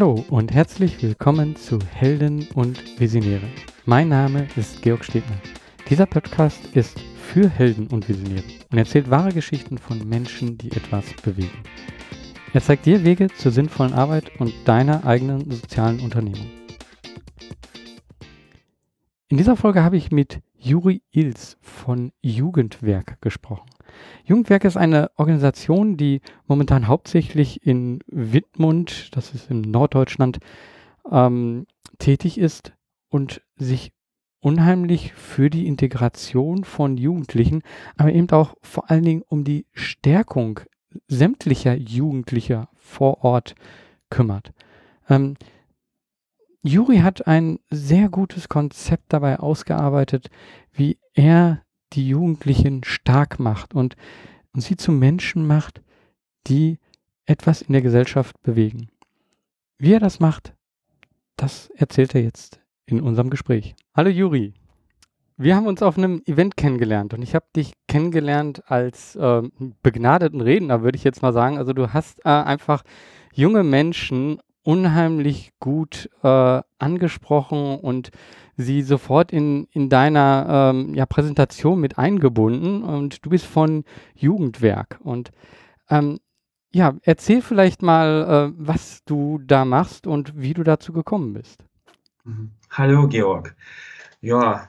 Hallo und herzlich willkommen zu Helden und Visionäre. Mein Name ist Georg Stebner. Dieser Podcast ist für Helden und Visionäre und erzählt wahre Geschichten von Menschen, die etwas bewegen. Er zeigt dir Wege zur sinnvollen Arbeit und deiner eigenen sozialen Unternehmung. In dieser Folge habe ich mit Juri Ils von Jugendwerk gesprochen. Jugendwerk ist eine Organisation, die momentan hauptsächlich in Wittmund, das ist in Norddeutschland, ähm, tätig ist und sich unheimlich für die Integration von Jugendlichen, aber eben auch vor allen Dingen um die Stärkung sämtlicher Jugendlicher vor Ort kümmert. Ähm, Juri hat ein sehr gutes Konzept dabei ausgearbeitet, wie er die Jugendlichen stark macht und, und sie zu Menschen macht, die etwas in der Gesellschaft bewegen. Wie er das macht, das erzählt er jetzt in unserem Gespräch. Hallo Juri. Wir haben uns auf einem Event kennengelernt und ich habe dich kennengelernt als äh, begnadeten Redner, würde ich jetzt mal sagen. Also du hast äh, einfach junge Menschen unheimlich gut äh, angesprochen und sie sofort in, in deiner ähm, ja, Präsentation mit eingebunden. Und du bist von Jugendwerk. Und ähm, ja, erzähl vielleicht mal, äh, was du da machst und wie du dazu gekommen bist. Mhm. Hallo Georg. Ja,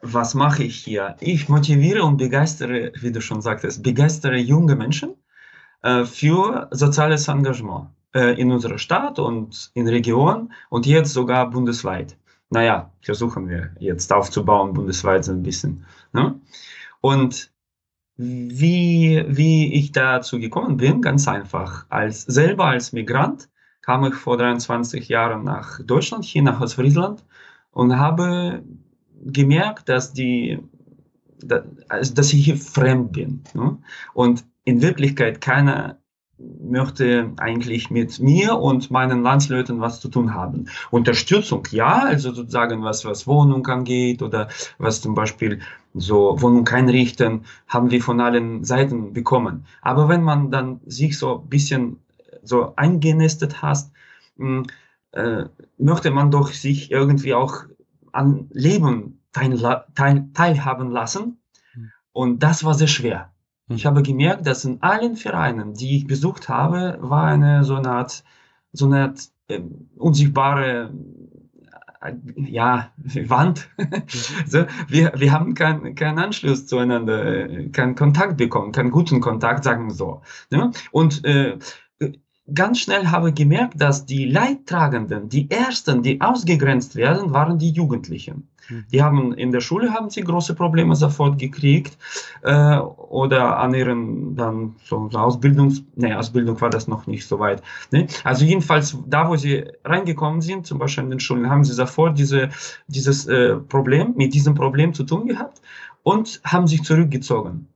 was mache ich hier? Ich motiviere und begeistere, wie du schon sagtest, begeistere junge Menschen äh, für soziales Engagement äh, in unserer Stadt und in Region und jetzt sogar bundesweit. Naja, versuchen wir jetzt aufzubauen, bundesweit so ein bisschen. Ne? Und wie, wie ich dazu gekommen bin, ganz einfach. Als, selber als Migrant kam ich vor 23 Jahren nach Deutschland, hier nach Ostfriesland und habe gemerkt, dass, die, dass ich hier fremd bin. Ne? Und in Wirklichkeit keiner möchte eigentlich mit mir und meinen Landsleuten was zu tun haben. Unterstützung, ja, also sozusagen was, was Wohnung angeht oder was zum Beispiel so Wohnung einrichten, haben wir von allen Seiten bekommen. Aber wenn man dann sich so ein bisschen so eingenistet hast, hm, äh, möchte man doch sich irgendwie auch an Leben teil, teil, teilhaben lassen. Hm. Und das war sehr schwer. Ich habe gemerkt, dass in allen Vereinen, die ich besucht habe, war eine so eine Art, so eine Art äh, unsichtbare äh, ja, Wand. Mhm. so, wir, wir haben keinen keinen Anschluss zueinander, keinen Kontakt bekommen, keinen guten Kontakt, sagen wir so. Ne? Und äh, ganz schnell habe ich gemerkt, dass die Leidtragenden, die ersten, die ausgegrenzt werden, waren die Jugendlichen. Hm. Die haben in der Schule haben sie große Probleme sofort gekriegt äh, oder an ihren dann so Ausbildungs, nee, Ausbildung war das noch nicht so weit. Ne? Also jedenfalls da, wo sie reingekommen sind, zum Beispiel in den Schulen, haben sie sofort diese, dieses äh, Problem mit diesem Problem zu tun gehabt und haben sich zurückgezogen.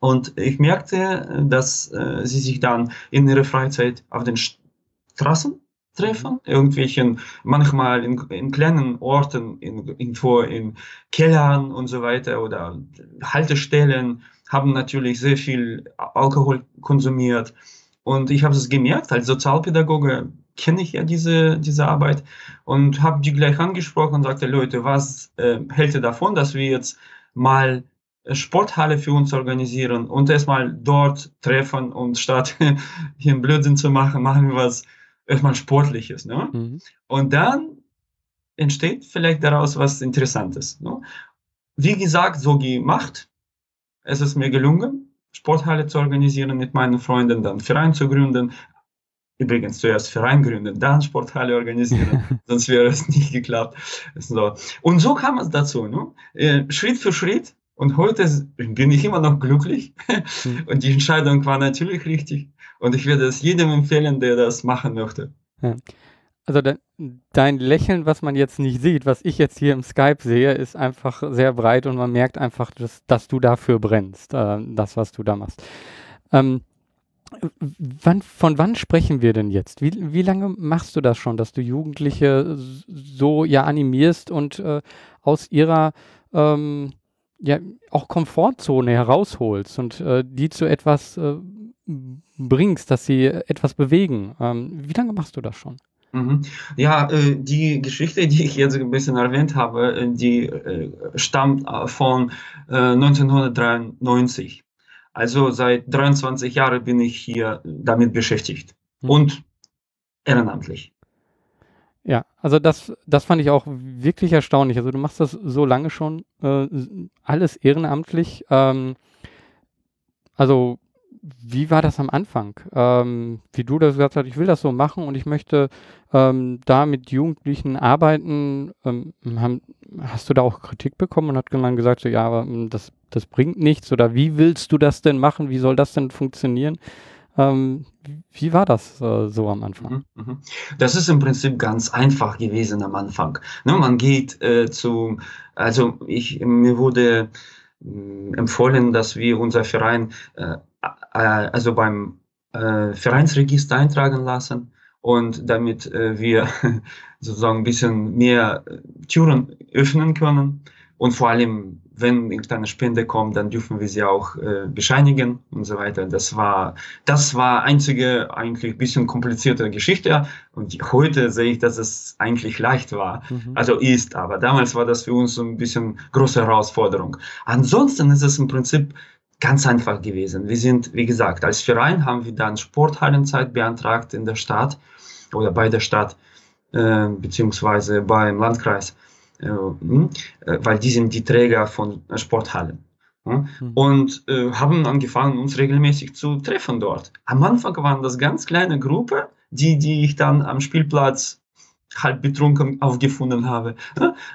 Und ich merkte, dass äh, sie sich dann in ihrer Freizeit auf den Straßen treffen, irgendwelchen, manchmal in, in kleinen Orten, in, irgendwo in Kellern und so weiter oder Haltestellen, haben natürlich sehr viel Alkohol konsumiert. Und ich habe es gemerkt, als Sozialpädagoge kenne ich ja diese, diese Arbeit und habe die gleich angesprochen und sagte, Leute, was äh, hält ihr davon, dass wir jetzt mal Sporthalle für uns organisieren und erstmal dort treffen und statt hier einen Blödsinn zu machen, machen wir was erstmal Sportliches. Ne? Mhm. Und dann entsteht vielleicht daraus was Interessantes. Ne? Wie gesagt, so gemacht. Es ist mir gelungen, Sporthalle zu organisieren mit meinen Freunden, dann Verein zu gründen. Übrigens zuerst Verein gründen, dann Sporthalle organisieren, sonst wäre es nicht geklappt. So. Und so kam es dazu. Ne? Äh, Schritt für Schritt und heute bin ich immer noch glücklich. Mhm. Und die Entscheidung war natürlich richtig. Und ich würde es jedem empfehlen, der das machen möchte. Ja. Also de dein Lächeln, was man jetzt nicht sieht, was ich jetzt hier im Skype sehe, ist einfach sehr breit und man merkt einfach, dass, dass du dafür brennst, äh, das, was du da machst. Ähm, wann, von wann sprechen wir denn jetzt? Wie, wie lange machst du das schon, dass du Jugendliche so ja animierst und äh, aus ihrer ähm, ja auch Komfortzone herausholst und äh, die zu etwas äh, bringst, dass sie etwas bewegen. Ähm, wie lange machst du das schon? Mhm. Ja, äh, die Geschichte, die ich jetzt ein bisschen erwähnt habe, äh, die äh, stammt von 1993. Also seit 23 Jahren bin ich hier damit beschäftigt mhm. und ehrenamtlich. Ja, also das, das fand ich auch wirklich erstaunlich. Also du machst das so lange schon, äh, alles ehrenamtlich. Ähm, also wie war das am Anfang? Ähm, wie du das gesagt hast, ich will das so machen und ich möchte ähm, da mit Jugendlichen arbeiten. Ähm, haben, hast du da auch Kritik bekommen und hat man gesagt, so, ja, aber hm, das, das bringt nichts oder wie willst du das denn machen? Wie soll das denn funktionieren? Ähm, wie war das äh, so am Anfang? Mhm, mhm. Das ist im Prinzip ganz einfach gewesen am Anfang. Ne, man geht äh, zu, also ich, mir wurde äh, empfohlen, dass wir unser Verein äh, äh, also beim äh, Vereinsregister eintragen lassen und damit äh, wir sozusagen ein bisschen mehr Türen öffnen können und vor allem wenn irgendeine Spende kommt, dann dürfen wir sie auch äh, bescheinigen und so weiter. Das war, das war einzige eigentlich bisschen komplizierte Geschichte. Und heute sehe ich, dass es eigentlich leicht war. Mhm. Also ist, aber damals war das für uns so ein bisschen große Herausforderung. Ansonsten ist es im Prinzip ganz einfach gewesen. Wir sind, wie gesagt, als Verein haben wir dann Sporthallenzeit beantragt in der Stadt oder bei der Stadt äh, beziehungsweise beim Landkreis, äh, hm, äh, weil die sind die Träger von Sporthallen. Mhm. Und äh, haben angefangen, uns regelmäßig zu treffen dort. Am Anfang waren das ganz kleine Gruppe, die, die ich dann am Spielplatz halb betrunken aufgefunden habe.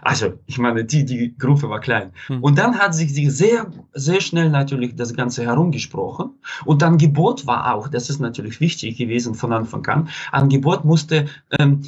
Also, ich meine, die, die Gruppe war klein. Mhm. Und dann hat sich sehr, sehr schnell natürlich das Ganze herumgesprochen. Und Angebot war auch, das ist natürlich wichtig gewesen von Anfang an, Angebot musste ähm,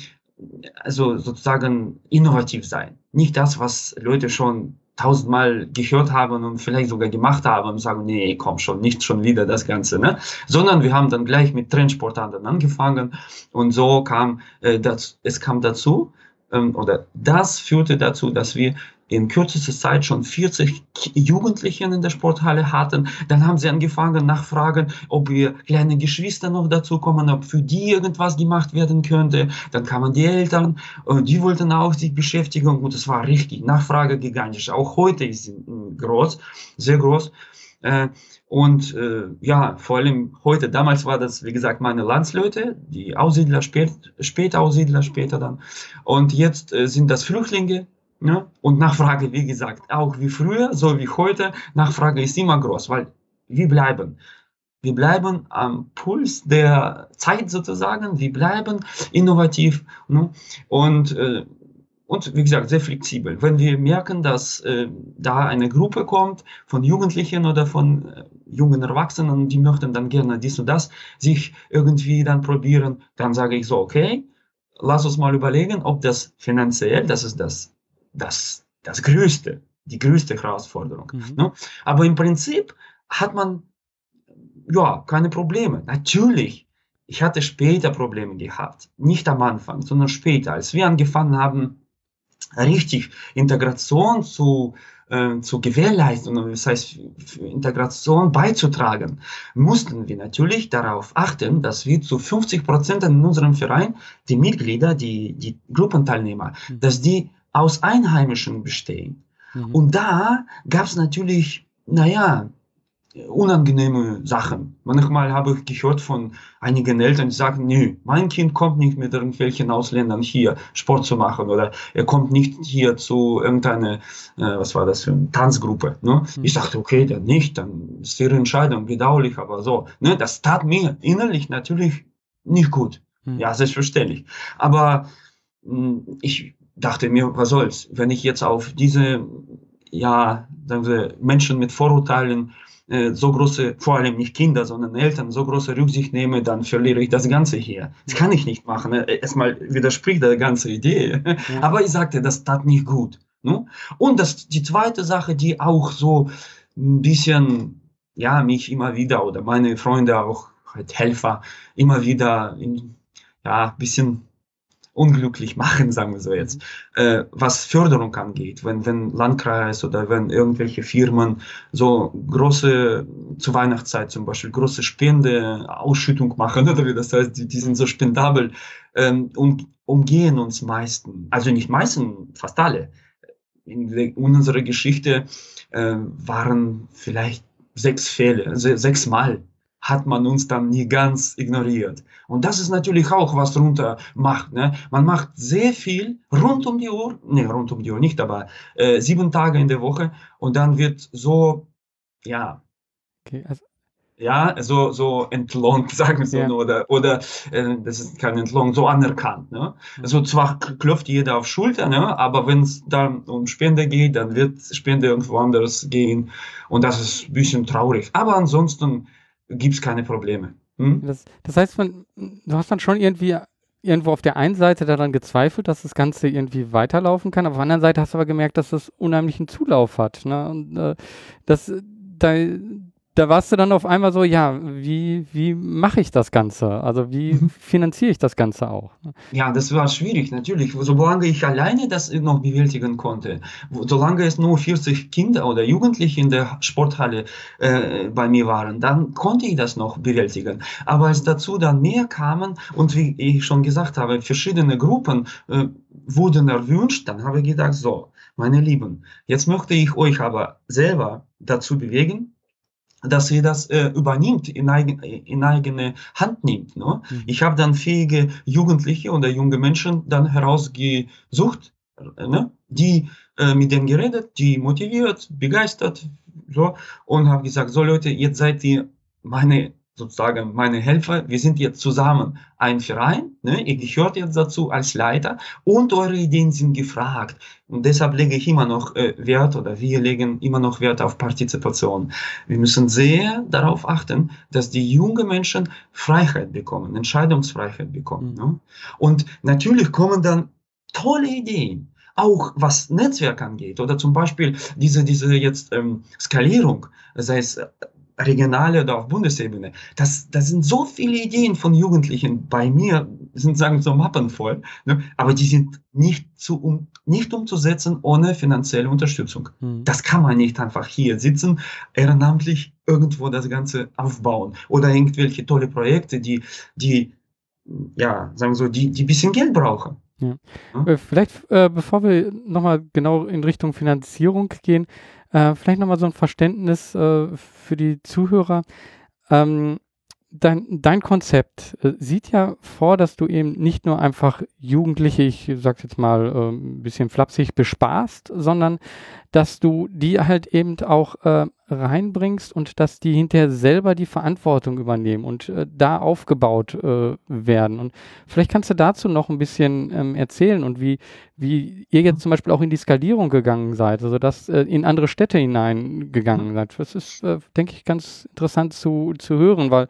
also sozusagen innovativ sein. Nicht das, was Leute schon tausendmal gehört haben und vielleicht sogar gemacht haben und sagen, nee, komm schon, nicht schon wieder das Ganze, ne? Sondern wir haben dann gleich mit Trendsportarten angefangen und so kam äh, das, es kam dazu ähm, oder das führte dazu, dass wir in kürzester Zeit schon 40 Jugendlichen in der Sporthalle hatten. Dann haben sie angefangen nachfragen, ob wir kleine Geschwister noch dazu kommen, ob für die irgendwas gemacht werden könnte. Dann kamen die Eltern, und die wollten auch sich beschäftigen und es war richtig Nachfrage gigantisch. Auch heute ist sie groß, sehr groß. Äh, und äh, ja, vor allem heute, damals war das, wie gesagt, meine Landsleute, die Aussiedler, spät, Spätaussiedler später dann. Und jetzt äh, sind das Flüchtlinge, ja? Und Nachfrage, wie gesagt, auch wie früher, so wie heute, Nachfrage ist immer groß, weil wir bleiben. Wir bleiben am Puls der Zeit sozusagen, wir bleiben innovativ ne? und, äh, und wie gesagt, sehr flexibel. Wenn wir merken, dass äh, da eine Gruppe kommt von Jugendlichen oder von äh, jungen Erwachsenen, die möchten dann gerne dies und das sich irgendwie dann probieren, dann sage ich so, okay, lass uns mal überlegen, ob das finanziell, das ist das das, das Größte, die größte Herausforderung. Mhm. Ne? Aber im Prinzip hat man ja keine Probleme. Natürlich, ich hatte später Probleme gehabt, nicht am Anfang, sondern später, als wir angefangen haben, richtig Integration zu, äh, zu gewährleisten, das heißt Integration beizutragen, mussten wir natürlich darauf achten, dass wir zu 50 Prozent in unserem Verein die Mitglieder, die, die Gruppenteilnehmer, mhm. dass die aus Einheimischen bestehen. Mhm. Und da gab es natürlich, naja, unangenehme Sachen. Manchmal habe ich gehört von einigen Eltern, die sagen, nö, mein Kind kommt nicht mit irgendwelchen Ausländern hier Sport zu machen oder er kommt nicht hier zu irgendeiner, äh, was war das für eine Tanzgruppe. Ne? Mhm. Ich dachte, okay, dann nicht, dann ist ihre Entscheidung bedauerlich, aber so. Ne? Das tat mir innerlich natürlich nicht gut. Mhm. Ja, selbstverständlich. Aber mh, hm, ich dachte mir, was soll's, wenn ich jetzt auf diese, ja, sagen wir, Menschen mit Vorurteilen äh, so große, vor allem nicht Kinder, sondern Eltern, so große Rücksicht nehme, dann verliere ich das Ganze hier. Das kann ich nicht machen. Äh, erstmal widerspricht der ganze Idee. Ja. Aber ich sagte, das tat nicht gut. Ne? Und das, die zweite Sache, die auch so ein bisschen, ja, mich immer wieder oder meine Freunde auch, halt Helfer, immer wieder in, ja, ein bisschen unglücklich machen, sagen wir so jetzt, äh, was Förderung angeht. Wenn, wenn Landkreis oder wenn irgendwelche Firmen so große, zur Weihnachtszeit zum Beispiel, große Spende, Ausschüttung machen, oder wie das heißt, die, die sind so spendabel, ähm, um, umgehen uns meisten, also nicht meisten, fast alle. In, in unserer Geschichte äh, waren vielleicht sechs Fälle, sechs Mal hat man uns dann nie ganz ignoriert. Und das ist natürlich auch, was runter macht. Ne? Man macht sehr viel rund um die Uhr, ne, rund um die Uhr nicht, aber äh, sieben Tage in der Woche und dann wird so, ja, okay, also ja, so, so entlohnt, sagen wir so, ja. oder, oder äh, das ist kein Entlohn, so anerkannt. Ne? Also zwar klopft jeder auf Schulter, ne? aber wenn es dann um Spende geht, dann wird Spende irgendwo anders gehen und das ist ein bisschen traurig. Aber ansonsten gibt es keine Probleme. Hm? Das, das, heißt, man, du hast dann schon irgendwie irgendwo auf der einen Seite daran gezweifelt, dass das Ganze irgendwie weiterlaufen kann, auf der anderen Seite hast du aber gemerkt, dass das unheimlichen Zulauf hat. Ne? Und äh, das, da, da warst du dann auf einmal so, ja, wie, wie mache ich das Ganze? Also wie mhm. finanziere ich das Ganze auch? Ja, das war schwierig, natürlich. Solange ich alleine das noch bewältigen konnte, solange es nur 40 Kinder oder Jugendliche in der Sporthalle äh, bei mir waren, dann konnte ich das noch bewältigen. Aber als dazu dann mehr kamen und wie ich schon gesagt habe, verschiedene Gruppen äh, wurden erwünscht, dann habe ich gedacht, so, meine Lieben, jetzt möchte ich euch aber selber dazu bewegen, dass sie das äh, übernimmt, in, eigen, in eigene Hand nimmt. Ne? Mhm. Ich habe dann fähige Jugendliche oder junge Menschen dann herausgesucht, ne? die äh, mit denen geredet, die motiviert, begeistert, so, und habe gesagt, so Leute, jetzt seid ihr meine sozusagen meine Helfer, wir sind jetzt zusammen ein Verein, ne? ihr gehört jetzt dazu als Leiter und eure Ideen sind gefragt. Und deshalb lege ich immer noch äh, Wert oder wir legen immer noch Wert auf Partizipation. Wir müssen sehr darauf achten, dass die jungen Menschen Freiheit bekommen, Entscheidungsfreiheit bekommen. Mhm. Ne? Und natürlich kommen dann tolle Ideen auch was Netzwerk angeht oder zum Beispiel diese, diese jetzt ähm, Skalierung, sei es regionale oder auf Bundesebene. Das, das sind so viele Ideen von Jugendlichen bei mir, sind sagen so Mappen voll, ne? aber die sind nicht, zu, um, nicht umzusetzen ohne finanzielle Unterstützung. Mhm. Das kann man nicht einfach hier sitzen, ehrenamtlich irgendwo das Ganze aufbauen oder irgendwelche tolle Projekte, die, die ja, sagen wir so, die, die bisschen Geld brauchen. Ja. Ja? Äh, vielleicht, äh, bevor wir nochmal genau in Richtung Finanzierung gehen, äh, vielleicht nochmal so ein Verständnis äh, für die Zuhörer. Ähm, dein, dein Konzept äh, sieht ja vor, dass du eben nicht nur einfach Jugendliche, ich sag's jetzt mal äh, ein bisschen flapsig, bespaßt, sondern dass du die halt eben auch äh, reinbringst und dass die hinterher selber die Verantwortung übernehmen und äh, da aufgebaut äh, werden. Und vielleicht kannst du dazu noch ein bisschen ähm, erzählen und wie, wie ihr jetzt zum Beispiel auch in die Skalierung gegangen seid, also dass äh, in andere Städte hineingegangen seid. Das ist, äh, denke ich, ganz interessant zu, zu hören, weil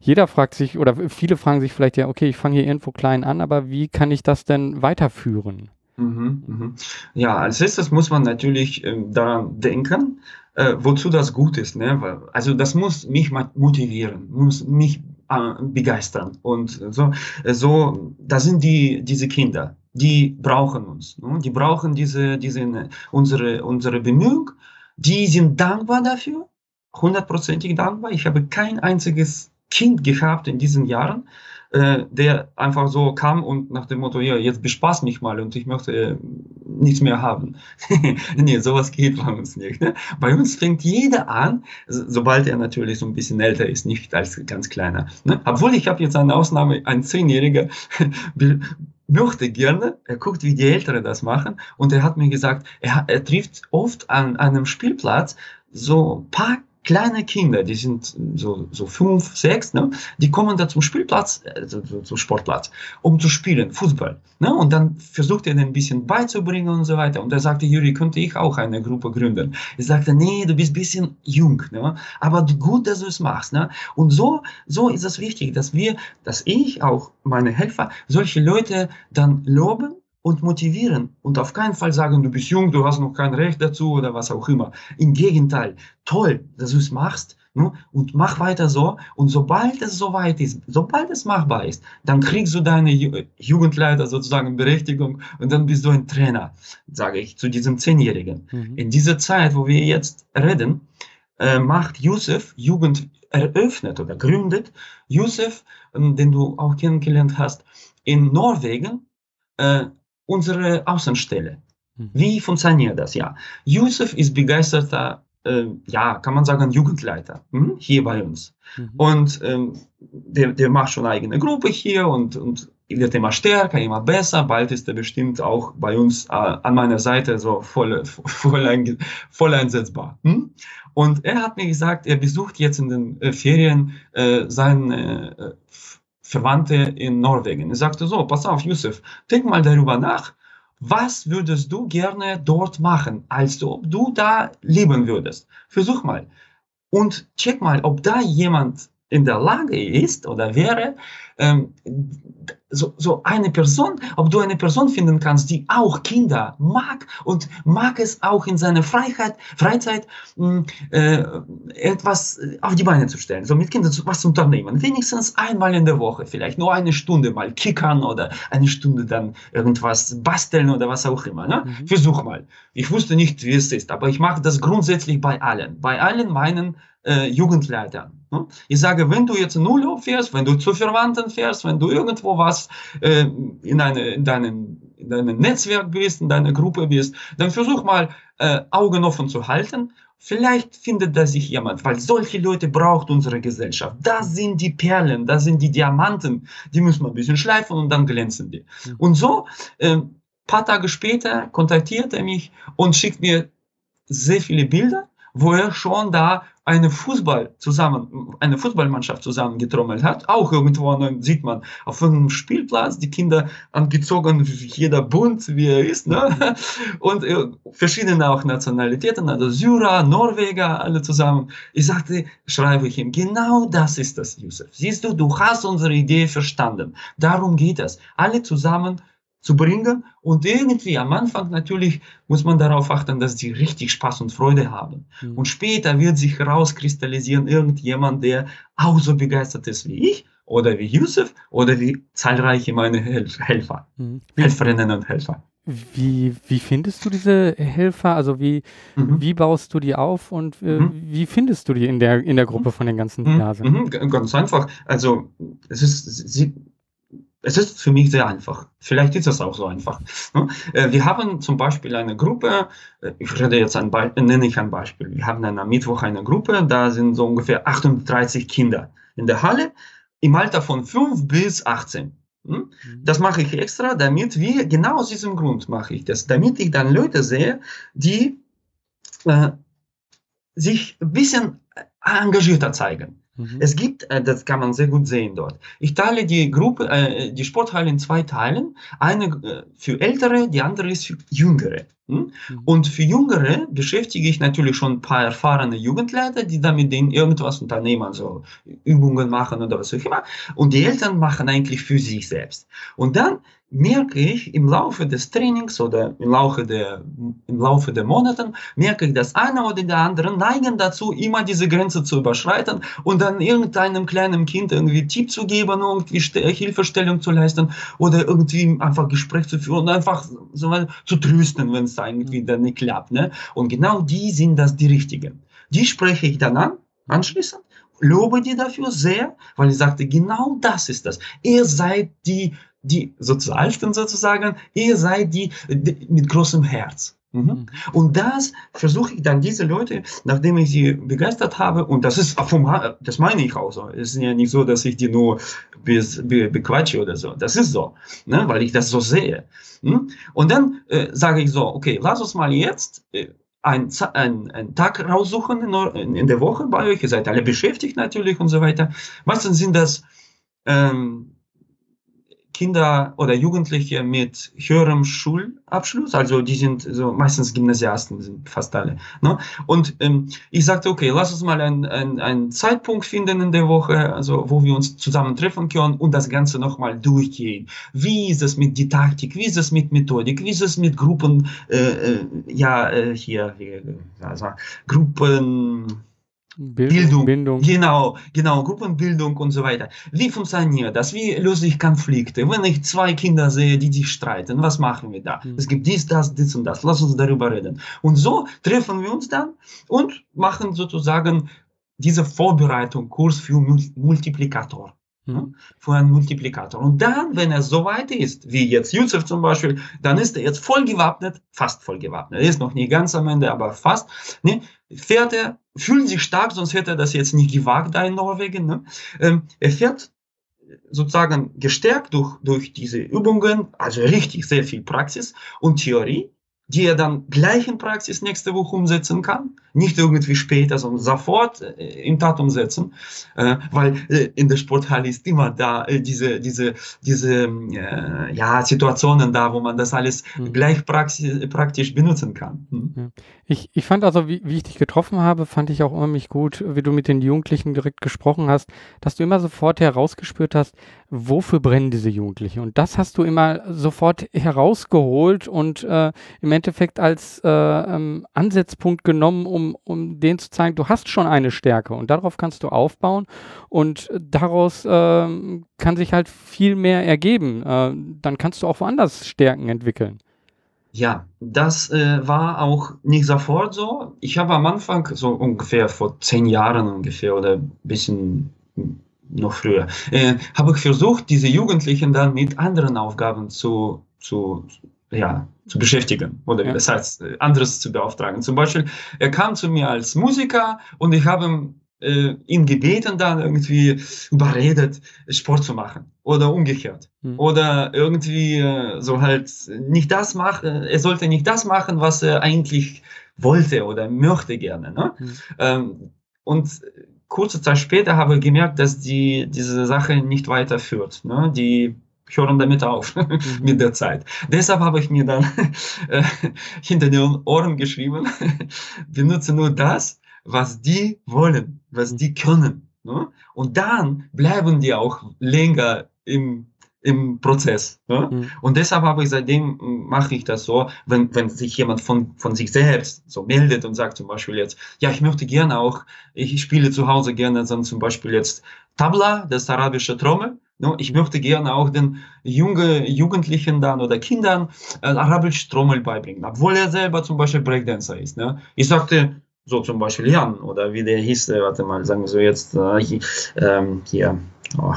jeder fragt sich oder viele fragen sich vielleicht ja, okay, ich fange hier irgendwo klein an, aber wie kann ich das denn weiterführen? Mhm, mhm. Ja, als erstes muss man natürlich äh, daran denken, äh, wozu das gut ist. Ne? Also das muss mich motivieren, muss mich äh, begeistern. Und so, so, da sind die, diese Kinder, die brauchen uns. Ne? Die brauchen diese, diese, unsere, unsere Bemühung. Die sind dankbar dafür, hundertprozentig dankbar. Ich habe kein einziges Kind gehabt in diesen Jahren, äh, der einfach so kam und nach dem Motto, ja, jetzt bespaß mich mal und ich möchte äh, nichts mehr haben. nee, sowas geht bei uns nicht. Ne? Bei uns fängt jeder an, sobald er natürlich so ein bisschen älter ist, nicht als ganz kleiner. Ne? Obwohl ich habe jetzt eine Ausnahme, ein Zehnjähriger möchte gerne, er guckt, wie die Älteren das machen und er hat mir gesagt, er, er trifft oft an einem Spielplatz so ein paar kleine Kinder, die sind so, so fünf, sechs, ne, die kommen da zum Spielplatz, äh, zum, zum Sportplatz, um zu spielen, Fußball. Ne, und dann versucht er den ein bisschen beizubringen und so weiter. Und er sagte, Juri, könnte ich auch eine Gruppe gründen? Ich sagte, nee, du bist ein bisschen jung, ne, aber gut, dass du es machst. Ne. Und so, so ist es wichtig, dass wir, dass ich auch meine Helfer, solche Leute dann loben und motivieren und auf keinen Fall sagen, du bist jung, du hast noch kein Recht dazu oder was auch immer. Im Gegenteil, toll, dass du es machst, Ne? Und mach weiter so. Und sobald es soweit ist, sobald es machbar ist, dann kriegst du deine Jugendleiter sozusagen Berechtigung und dann bist du ein Trainer, sage ich zu diesem Zehnjährigen. Mhm. In dieser Zeit, wo wir jetzt reden, äh, macht Yusuf Jugend eröffnet oder gründet. Yusuf, äh, den du auch kennengelernt hast, in Norwegen äh, unsere Außenstelle. Mhm. Wie funktioniert das? Ja, Yusuf ist begeisterter äh, ja, kann man sagen, Jugendleiter hm, hier bei uns. Mhm. Und ähm, der, der macht schon eigene Gruppe hier und, und wird immer stärker, immer besser. Bald ist er bestimmt auch bei uns äh, an meiner Seite so voll, voll, ein, voll einsetzbar. Hm? Und er hat mir gesagt, er besucht jetzt in den äh, Ferien äh, seine äh, Verwandte in Norwegen. Er sagte so, pass auf, Yusuf, denk mal darüber nach, was würdest du gerne dort machen, als ob du da leben würdest? Versuch mal. Und check mal, ob da jemand in der Lage ist oder wäre, ähm, so, so eine Person, ob du eine Person finden kannst, die auch Kinder mag und mag es auch in seiner Freiheit, Freizeit hm, äh, etwas auf die Beine zu stellen, so mit Kindern was zu unternehmen. Wenigstens einmal in der Woche, vielleicht nur eine Stunde mal kickern oder eine Stunde dann irgendwas basteln oder was auch immer. Ne? Mhm. Versuch mal. Ich wusste nicht, wie es ist, aber ich mache das grundsätzlich bei allen, bei allen meinen äh, Jugendleitern. Ne? Ich sage, wenn du jetzt in Urlaub fährst, wenn du zu Verwandten fährst, wenn du irgendwo was äh, in, eine, in, deinem, in deinem Netzwerk bist, in deiner Gruppe bist, dann versuch mal äh, Augen offen zu halten. Vielleicht findet da sich jemand, weil solche Leute braucht unsere Gesellschaft. Das sind die Perlen, das sind die Diamanten, die müssen wir ein bisschen schleifen und dann glänzen die. Mhm. Und so, äh, paar Tage später kontaktiert er mich und schickt mir sehr viele Bilder, wo er schon da eine Fußball zusammen, eine Fußballmannschaft zusammengetrommelt hat. Auch irgendwo sieht man auf einem Spielplatz die Kinder angezogen, jeder bunt, wie er ist, ne? Und äh, verschiedene auch Nationalitäten, also Syrer, Norweger, alle zusammen. Ich sagte, schreibe ich ihm, genau das ist das, Yusuf. Siehst du, du hast unsere Idee verstanden. Darum geht es. Alle zusammen zu bringen. Und irgendwie am Anfang natürlich muss man darauf achten, dass sie richtig Spaß und Freude haben. Mhm. Und später wird sich herauskristallisieren irgendjemand, der auch so begeistert ist wie ich oder wie Yusuf oder wie zahlreiche meine Helfer, mhm. Helferinnen und Helfer. Wie, wie findest du diese Helfer? Also wie, mhm. wie baust du die auf und äh, mhm. wie findest du die in der, in der Gruppe von den ganzen Nasen? Mhm. mhm. Ganz einfach. Also es ist, sie, es ist für mich sehr einfach. Vielleicht ist es auch so einfach. Ne? Äh, wir haben zum Beispiel eine Gruppe, äh, ich rede jetzt ein Be nenne ich ein Beispiel. Wir haben am Mittwoch eine Gruppe, da sind so ungefähr 38 Kinder in der Halle im Alter von 5 bis 18. Hm? Mhm. Das mache ich extra, damit wir, genau aus diesem Grund mache ich das, damit ich dann Leute sehe, die äh, sich ein bisschen engagierter zeigen. Mhm. Es gibt, äh, das kann man sehr gut sehen dort. Ich teile die Gruppe, äh, die Sporthalle in zwei Teilen. Eine äh, für Ältere, die andere ist für Jüngere. Hm? Mhm. Und für Jüngere beschäftige ich natürlich schon ein paar erfahrene Jugendleiter, die da mit denen irgendwas unternehmen, also Übungen machen oder was auch immer. Und die Eltern machen eigentlich für sich selbst. Und dann merke ich im Laufe des Trainings oder im Laufe der, im Laufe der Monaten, merke ich, dass einer oder der andere neigen dazu, immer diese Grenze zu überschreiten und dann irgendeinem kleinen Kind irgendwie Tipp zu geben, irgendwie Hilfestellung zu leisten oder irgendwie einfach Gespräch zu führen und einfach so zu trösten, wenn es irgendwie dann nicht klappt. Ne? Und genau die sind das die Richtigen. Die spreche ich dann an, anschließend lobe die dafür sehr, weil ich sagte, genau das ist das. Ihr seid die die Sozialsten sozusagen, ihr seid die, die mit großem Herz. Mhm. mhm. Und das versuche ich dann diese Leute, nachdem ich sie begeistert habe, und das ist vom, das meine ich auch so. Es ist ja nicht so, dass ich die nur bis, be, bequatsche oder so. Das ist so, ne, weil ich das so sehe. Mhm. Und dann äh, sage ich so, okay, lass uns mal jetzt äh, einen ein Tag raussuchen in, in, der Woche bei euch. Ihr seid alle beschäftigt natürlich und so weiter. Was sind das? Ähm, Kinder oder Jugendliche mit höherem Schulabschluss, also die sind so meistens Gymnasiasten, sind fast alle. Ne? Und ähm, ich sagte, okay, lass uns mal einen, einen, Zeitpunkt finden in der Woche, also wo wir uns zusammen treffen können und das Ganze nochmal durchgehen. Wie ist es mit Didaktik, wie ist es mit Methodik, wie ist es mit Gruppen, äh, äh, ja, äh, hier, also Gruppen, Bildung, Bildung, Genau, genau, Gruppenbildung und so weiter. Wie funktioniert das? Wie löse ich Konflikte? Wenn ich zwei Kinder sehe, die sich streiten, was machen wir da? Mhm. Es gibt dies, das, dies und das. Lass uns darüber reden. Und so treffen wir uns dann und machen sozusagen diese Vorbereitung, Kurs für Multiplikator. Mhm. Für einen Multiplikator. Und dann, wenn er so weit ist, wie jetzt Yusuf zum Beispiel, dann ist er jetzt voll gewappnet, fast voll gewappnet. Er ist noch nicht ganz am Ende, aber fast. Ne? Fährt er, fühlt sich stark, sonst hätte er das jetzt nicht gewagt da in Norwegen. Ne? Ähm, er fährt sozusagen gestärkt durch, durch diese Übungen, also richtig sehr viel Praxis und Theorie die er dann gleich in Praxis nächste Woche umsetzen kann. Nicht irgendwie später, sondern sofort äh, in Tat umsetzen. Äh, weil äh, in der Sporthalle ist immer da diese, diese, diese äh, ja, Situationen da, wo man das alles mhm. gleich praxis, praktisch benutzen kann. Mhm. Ich, ich fand also, wie, wie ich dich getroffen habe, fand ich auch unheimlich gut, wie du mit den Jugendlichen direkt gesprochen hast, dass du immer sofort herausgespürt hast, wofür brennen diese Jugendlichen. Und das hast du immer sofort herausgeholt und äh, im Endeffekt als äh, ähm, Ansatzpunkt genommen, um, um denen zu zeigen, du hast schon eine Stärke und darauf kannst du aufbauen und daraus äh, kann sich halt viel mehr ergeben. Äh, dann kannst du auch woanders Stärken entwickeln. Ja, das äh, war auch nicht sofort so. Ich habe am Anfang, so ungefähr vor zehn Jahren ungefähr oder ein bisschen noch früher, äh, habe ich versucht, diese Jugendlichen dann mit anderen Aufgaben zu, zu, ja, zu beschäftigen oder ja. das heißt, äh, anderes zu beauftragen. Zum Beispiel, er kam zu mir als Musiker und ich habe äh, ihn gebeten, dann irgendwie überredet, Sport zu machen oder umgekehrt. Mhm. Oder irgendwie äh, so halt nicht das machen, er sollte nicht das machen, was er eigentlich wollte oder möchte gerne. Ne? Mhm. Ähm, und kurze Zeit später habe ich gemerkt, dass die diese Sache nicht weiterführt. Ne? Die hören damit auf mhm. mit der Zeit. Deshalb habe ich mir dann äh, hinter den Ohren geschrieben, benutze nur das, was die wollen, was die können. Ne? Und dann bleiben die auch länger im im Prozess. Ne? Mhm. Und deshalb habe ich seitdem mache ich das so, wenn, wenn sich jemand von, von sich selbst so meldet und sagt zum Beispiel jetzt, ja, ich möchte gerne auch, ich spiele zu Hause gerne dann zum Beispiel jetzt Tabla, das arabische Trommel. Ich möchte gerne auch den junge, Jugendlichen dann oder Kindern äh, arabische Trommel beibringen, obwohl er selber zum Beispiel Breakdancer ist. Ne? Ich sagte, so zum Beispiel Jan oder wie der hieß, äh, warte mal, sagen wir so jetzt äh, hier, ähm, hier oh,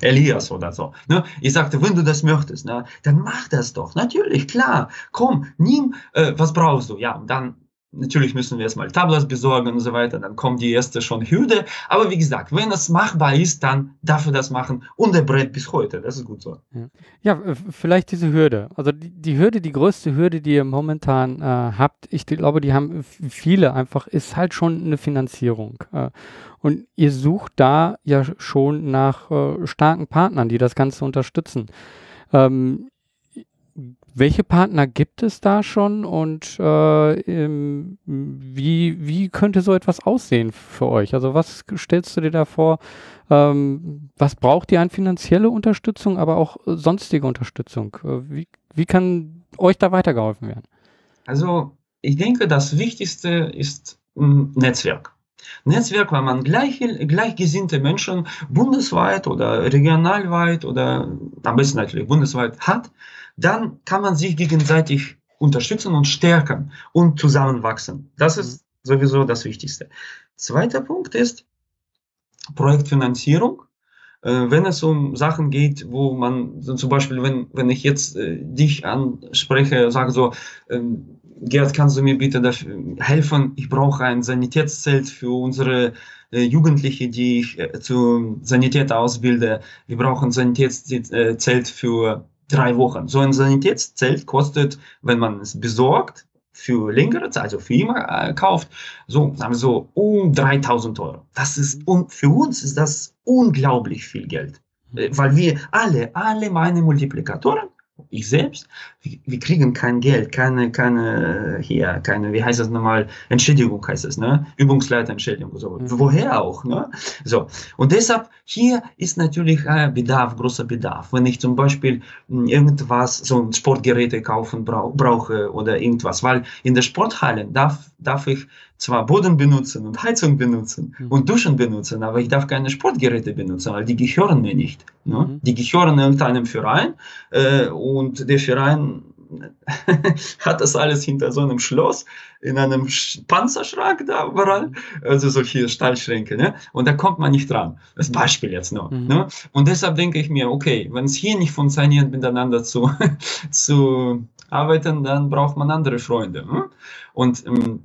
Elias oder so. Ne? Ich sagte, wenn du das möchtest, ne, dann mach das doch. Natürlich, klar. Komm, nimm, äh, was brauchst du? Ja, dann Natürlich müssen wir erstmal Tablas besorgen und so weiter, dann kommt die erste schon Hürde. Aber wie gesagt, wenn es machbar ist, dann darf er das machen und er brennt bis heute. Das ist gut so. Ja, ja vielleicht diese Hürde. Also die, die, Hürde, die größte Hürde, die ihr momentan äh, habt, ich glaube, die haben viele einfach, ist halt schon eine Finanzierung. Äh, und ihr sucht da ja schon nach äh, starken Partnern, die das Ganze unterstützen. Ähm, welche Partner gibt es da schon und äh, wie, wie könnte so etwas aussehen für euch? Also was stellst du dir da vor? Ähm, was braucht ihr an finanzielle Unterstützung, aber auch sonstige Unterstützung? Äh, wie, wie kann euch da weitergeholfen werden? Also ich denke, das Wichtigste ist ein Netzwerk. Netzwerk, weil man gleich, gleichgesinnte Menschen bundesweit oder regionalweit oder am besten natürlich bundesweit hat, dann kann man sich gegenseitig unterstützen und stärken und zusammenwachsen. Das ist sowieso das Wichtigste. Zweiter Punkt ist Projektfinanzierung. Äh, wenn es um Sachen geht, wo man zum Beispiel, wenn, wenn ich jetzt äh, dich anspreche, sage so, ähm, Gerd, kannst du mir bitte dafür helfen? Ich brauche ein Sanitätszelt für unsere äh, Jugendliche, die ich äh, zur Sanität ausbilde. Wir brauchen ein Sanitätszelt für drei Wochen. So ein Sanitätszelt kostet, wenn man es besorgt, für längere Zeit, also für immer äh, kauft, so, sagen wir so, um 3000 Euro. Das ist, und für uns ist das unglaublich viel Geld. Äh, weil wir alle, alle meine Multiplikatoren ich selbst, wir kriegen kein Geld, keine, keine, hier, keine, wie heißt das nochmal, Entschädigung heißt es, ne? Übungsleiterentschädigung, so. Mhm. Woher auch, ne? So. Und deshalb, hier ist natürlich äh, Bedarf, großer Bedarf. Wenn ich zum Beispiel hm, irgendwas, so Sportgeräte kaufen brau brauche oder irgendwas, weil in der Sporthalle darf darf ich zwar Boden benutzen und Heizung benutzen mhm. und Duschen benutzen, aber ich darf keine Sportgeräte benutzen, weil die gehören mir nicht. Ne? Mhm. Die gehören irgendeinem Verein äh, und der Verein hat das alles hinter so einem Schloss in einem Panzerschrank da überall, also solche Stahlschränke, ne? Und da kommt man nicht dran. Das Beispiel jetzt nur. Mhm. Ne? Und deshalb denke ich mir, okay, wenn es hier nicht funktioniert, miteinander zu, zu arbeiten, dann braucht man andere Freunde. Ne? Und ähm,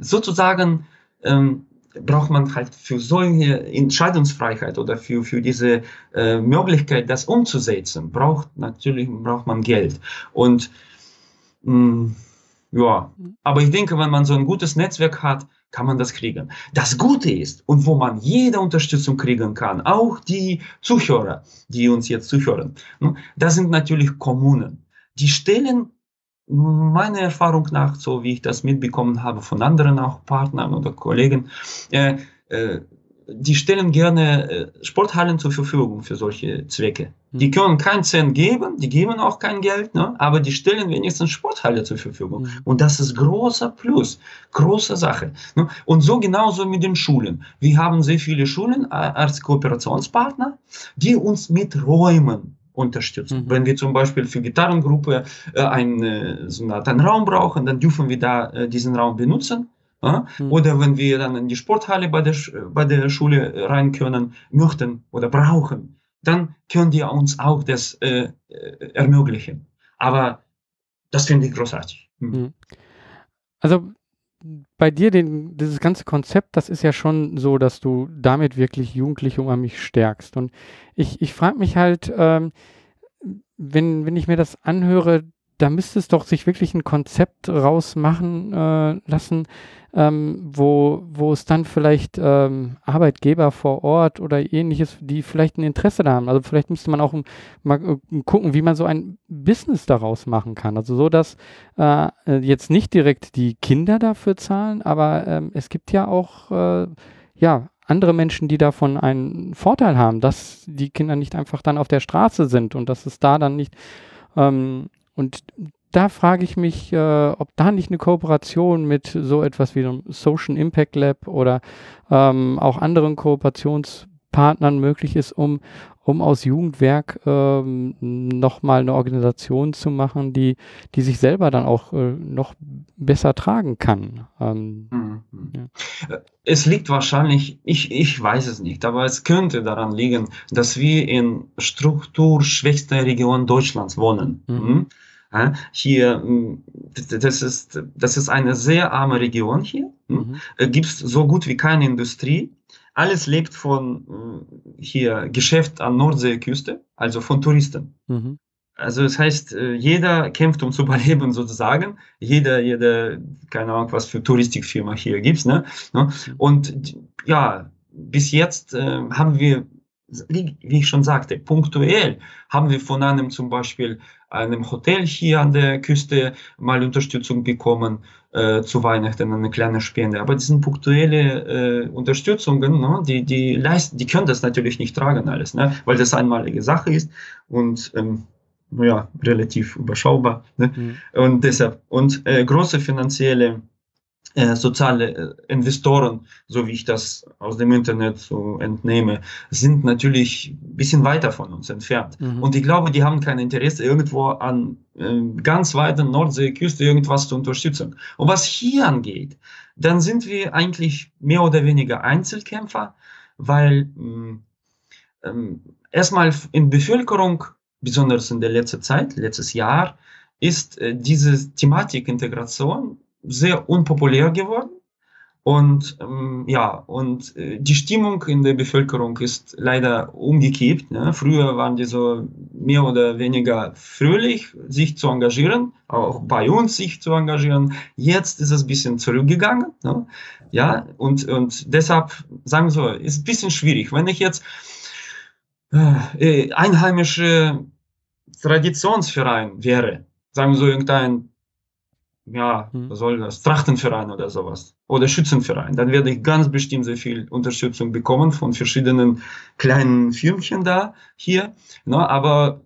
sozusagen ähm, braucht man halt für solche Entscheidungsfreiheit oder für, für diese äh, Möglichkeit, das umzusetzen, braucht natürlich braucht man Geld. Und mh, mm, ja, aber ich denke, wenn man so ein gutes Netzwerk hat, kann man das kriegen. Das Gute ist, und wo man jede Unterstützung kriegen kann, auch die Zuhörer, die uns jetzt zuhören, ne, das sind natürlich Kommunen. Die stellen meiner Erfahrung nach, so wie ich das mitbekommen habe von anderen auch Partnern oder Kollegen, äh, äh, die stellen gerne äh, Sporthallen zur Verfügung für solche Zwecke. Mhm. Die können keinen Cent geben, die geben auch kein Geld, ne? aber die stellen wenigstens Sporthalle zur Verfügung. Mhm. Und das ist großer Plus, große Sache. Ne? Und so genauso mit den Schulen. Wir haben sehr viele Schulen als Kooperationspartner, die uns mit Räumen unterstützen. Mhm. Wenn wir zum Beispiel für Gitarrengruppe äh, einen, äh, so eine Art einen Raum brauchen, dann dürfen wir da äh, diesen Raum benutzen. Ja? Mhm. Oder wenn wir dann in die Sporthalle bei der, bei der Schule äh, rein können, möchten oder brauchen, dann können die uns auch das äh, äh ermöglichen. Aber das finde ich großartig. Mhm. mhm. Also bei dir, den, dieses ganze Konzept, das ist ja schon so, dass du damit wirklich Jugendliche unheimlich stärkst. Und ich, ich frage mich halt, ähm, wenn, wenn ich mir das anhöre, da müsste es doch sich wirklich ein Konzept rausmachen äh, lassen, ähm, wo, wo es dann vielleicht ähm, Arbeitgeber vor Ort oder ähnliches, die vielleicht ein Interesse da haben. Also vielleicht müsste man auch mal äh, gucken, wie man so ein Business daraus machen kann. Also so, dass äh, jetzt nicht direkt die Kinder dafür zahlen, aber ähm, es gibt ja auch äh, ja, andere Menschen, die davon einen Vorteil haben, dass die Kinder nicht einfach dann auf der Straße sind und dass es da dann nicht ähm, und da frage ich mich, äh, ob da nicht eine Kooperation mit so etwas wie einem Social Impact Lab oder ähm, auch anderen Kooperationspartnern möglich ist, um, um aus Jugendwerk ähm, nochmal eine Organisation zu machen, die, die sich selber dann auch äh, noch besser tragen kann. Ähm, mhm. ja. Es liegt wahrscheinlich, ich, ich weiß es nicht, aber es könnte daran liegen, dass wir in strukturschwächster Region Deutschlands wohnen. Mhm. mhm. Hier, hm, das ist, das ist eine sehr arme Region hier. Hm? Mhm. Äh, Gibt es so gut wie keine Industrie. Alles lebt von hm, hier Geschäft an Nordseeküste, also von Touristen. Mhm. Also das heißt, äh, jeder kämpft um zu überleben sozusagen. Jeder, jeder, keine Ahnung, was für Touristikfirma hier gibt's, ne? ne? Mhm. Und ja, bis jetzt äh, haben wir wie, wie ich schon sagte, punktuell haben wir von einem zum Beispiel einem Hotel hier an der Küste mal Unterstützung bekommen äh, zu Weihnachten, eine kleine Spende. Aber das sind punktuelle äh, Unterstützungen, ne? die, die, leisten, die können das natürlich nicht tragen alles, ne? weil das einmalige Sache ist und ähm, ja, relativ überschaubar. Ne? Mhm. Und deshalb, und äh, große finanzielle äh, soziale äh, Investoren, so wie ich das aus dem Internet so entnehme, sind natürlich ein bisschen weiter von uns entfernt. Mhm. Und ich glaube, die haben kein Interesse, irgendwo an äh, ganz weiten Nordseeküste irgendwas zu unterstützen. Und was hier angeht, dann sind wir eigentlich mehr oder weniger Einzelkämpfer, weil mh, ähm, erstmal in Bevölkerung, besonders in der letzten Zeit, letztes Jahr, ist äh, diese Thematik Integration sehr unpopulär geworden. Und ähm, ja, und äh, die Stimmung in der Bevölkerung ist leider umgekippt. Ne? Früher waren die so mehr oder weniger fröhlich, sich zu engagieren, auch bei uns sich zu engagieren. Jetzt ist es ein bisschen zurückgegangen. Ne? Ja, und, und deshalb sagen wir so, ist ein bisschen schwierig. Wenn ich jetzt äh, einheimische Traditionsverein wäre, sagen wir so irgendein ja, hm. was soll das, Trachtenverein oder sowas oder Schützenverein, dann werde ich ganz bestimmt sehr viel Unterstützung bekommen von verschiedenen kleinen Firmchen da hier. Ne? Aber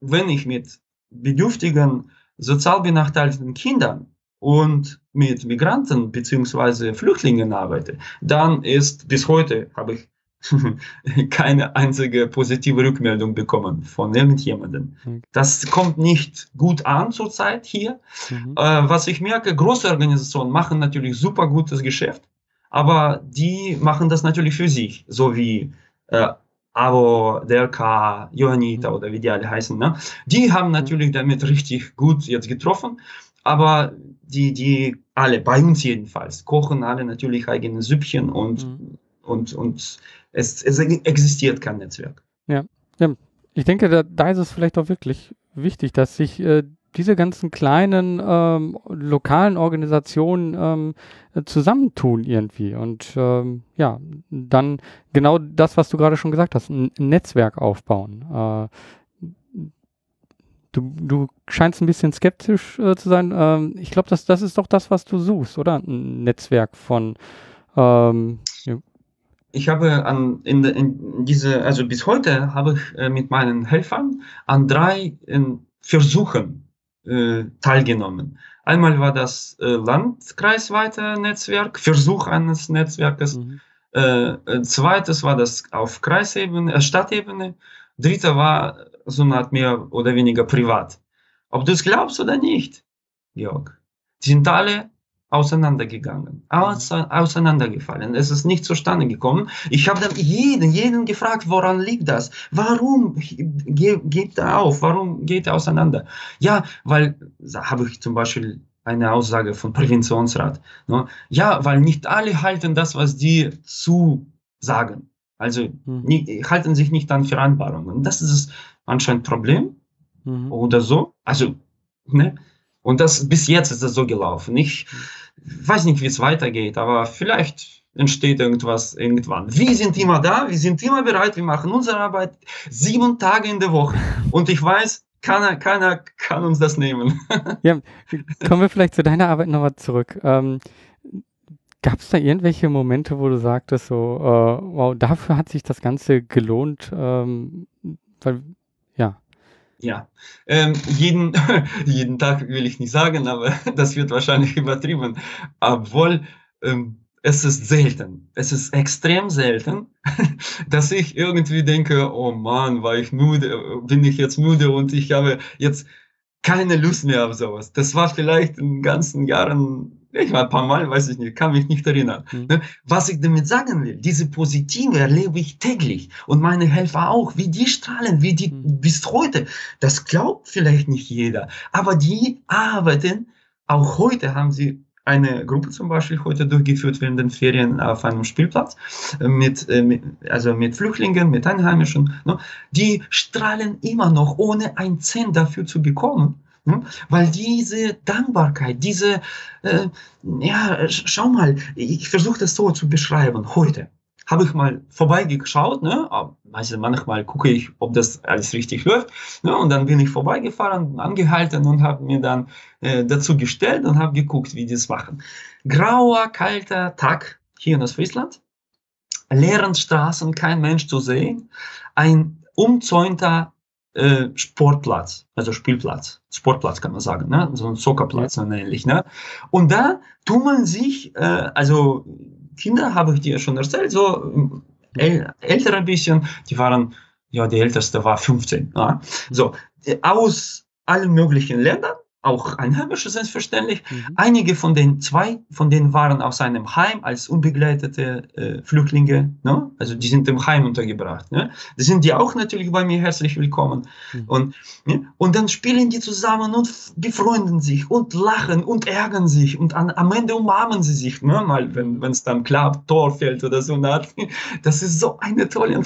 wenn ich mit bedürftigen, sozial benachteiligten Kindern und mit Migranten bzw. Flüchtlingen arbeite, dann ist bis heute habe ich keine einzige positive Rückmeldung bekommen von irgendjemandem. Mhm. Das kommt nicht gut an zurzeit hier. Mhm. Äh, was ich merke, große Organisationen machen natürlich super gutes Geschäft, aber die machen das natürlich für sich, so wie äh, AWO, DRK, Johannita mhm. oder wie die alle heißen. Ne? Die haben mhm. natürlich damit richtig gut jetzt getroffen, aber die, die alle, bei uns jedenfalls, kochen alle natürlich eigene Süppchen und, mhm. Und, und es, es existiert kein Netzwerk. Ja, ja. ich denke, da, da ist es vielleicht auch wirklich wichtig, dass sich äh, diese ganzen kleinen ähm, lokalen Organisationen ähm, zusammentun irgendwie und ähm, ja, dann genau das, was du gerade schon gesagt hast, ein, Netzwerk aufbauen. Äh, du, du scheinst ein bisschen skeptisch äh, zu sein. Ähm, ich glaube, das, das ist doch das, was du suchst, oder? Ein Netzwerk von ähm, ich habe an in, in diese also bis heute habe ich äh, mit meinen Helfern an drei äh, Versuchen äh, teilgenommen. Einmal war das äh, landkreisweite Netzwerk, Versuch eines Netzwerkes. Mhm. Äh, äh, zweites war das auf Kreisebene, Stadtebene. Dritter war so eine Art mehr oder weniger privat. Ob du es glaubst oder nicht, Georg, die sind alle auseinandergegangen, auseinandergefallen. Es ist nicht zustande gekommen. Ich habe dann jeden, jeden gefragt, woran liegt das? Warum geht er auf? Warum geht er auseinander? Ja, weil, habe ich zum Beispiel eine Aussage von Präventionsrat. Ne? Ja, weil nicht alle halten das, was die zu sagen. Also mhm. nie, halten sich nicht an Vereinbarungen. Das ist anscheinend Problem mhm. oder so. Also, ne? Und das bis jetzt ist das so gelaufen. Ich weiß nicht, wie es weitergeht, aber vielleicht entsteht irgendwas irgendwann. Wir sind immer da, wir sind immer bereit, wir machen unsere Arbeit sieben Tage in der Woche. Und ich weiß, keiner, keiner kann uns das nehmen. ja, kommen wir vielleicht zu deiner Arbeit nochmal zurück. Ähm, Gab es da irgendwelche Momente, wo du sagtest, so, äh, wow, dafür hat sich das Ganze gelohnt? Ähm, weil. Ja, ähm, jeden, jeden Tag will ich nicht sagen, aber das wird wahrscheinlich übertrieben. Obwohl ähm, es ist selten, es ist extrem selten, dass ich irgendwie denke, oh Mann, war ich müde, bin ich jetzt müde und ich habe jetzt keine Lust mehr auf sowas. Das war vielleicht in den ganzen Jahren ich war ein paar Mal, weiß ich nicht, kann mich nicht erinnern. Mhm. Was ich damit sagen will, diese Positive erlebe ich täglich und meine Helfer auch, wie die strahlen, wie die mhm. bis heute. Das glaubt vielleicht nicht jeder, aber die arbeiten, auch heute haben sie eine Gruppe zum Beispiel heute durchgeführt während den Ferien auf einem Spielplatz äh, mit, äh, mit also mit Flüchtlingen, mit Einheimischen. Ne? Die strahlen immer noch, ohne ein Cent dafür zu bekommen. Hm? Weil diese Dankbarkeit, diese, äh, ja, schau mal, ich versuche das so zu beschreiben. Heute habe ich mal vorbeigeschaut, ne? Also manchmal gucke ich, ob das alles richtig läuft. Ne? Und dann bin ich vorbeigefahren, angehalten und habe mir dann äh, dazu gestellt und habe geguckt, wie die es machen. Grauer, kalter Tag hier in Ostfriesland, leeren Straßen, kein Mensch zu sehen, ein umzäunter äh, Sportplatz, also Spielplatz, Sportplatz kann man sagen, ne? so ein Soccerplatz ja. ähnlich. Ne? Und da tummeln sich, äh, also Kinder habe ich dir schon erzählt, so äl älter ein bisschen, die waren, ja, die älteste war 15. Ja? So, äh, aus allen möglichen Ländern auch Einheimische selbstverständlich. Mhm. Einige von den zwei, von denen waren aus einem Heim als unbegleitete äh, Flüchtlinge, ne? also die sind im Heim untergebracht. Ne? Die sind die auch natürlich bei mir herzlich willkommen. Mhm. Und, ne? und dann spielen die zusammen und befreunden sich und lachen und ärgern sich und an, am Ende umarmen sie sich, ne? mal wenn es dann klappt, Tor fällt oder so. Das ist so eine tolle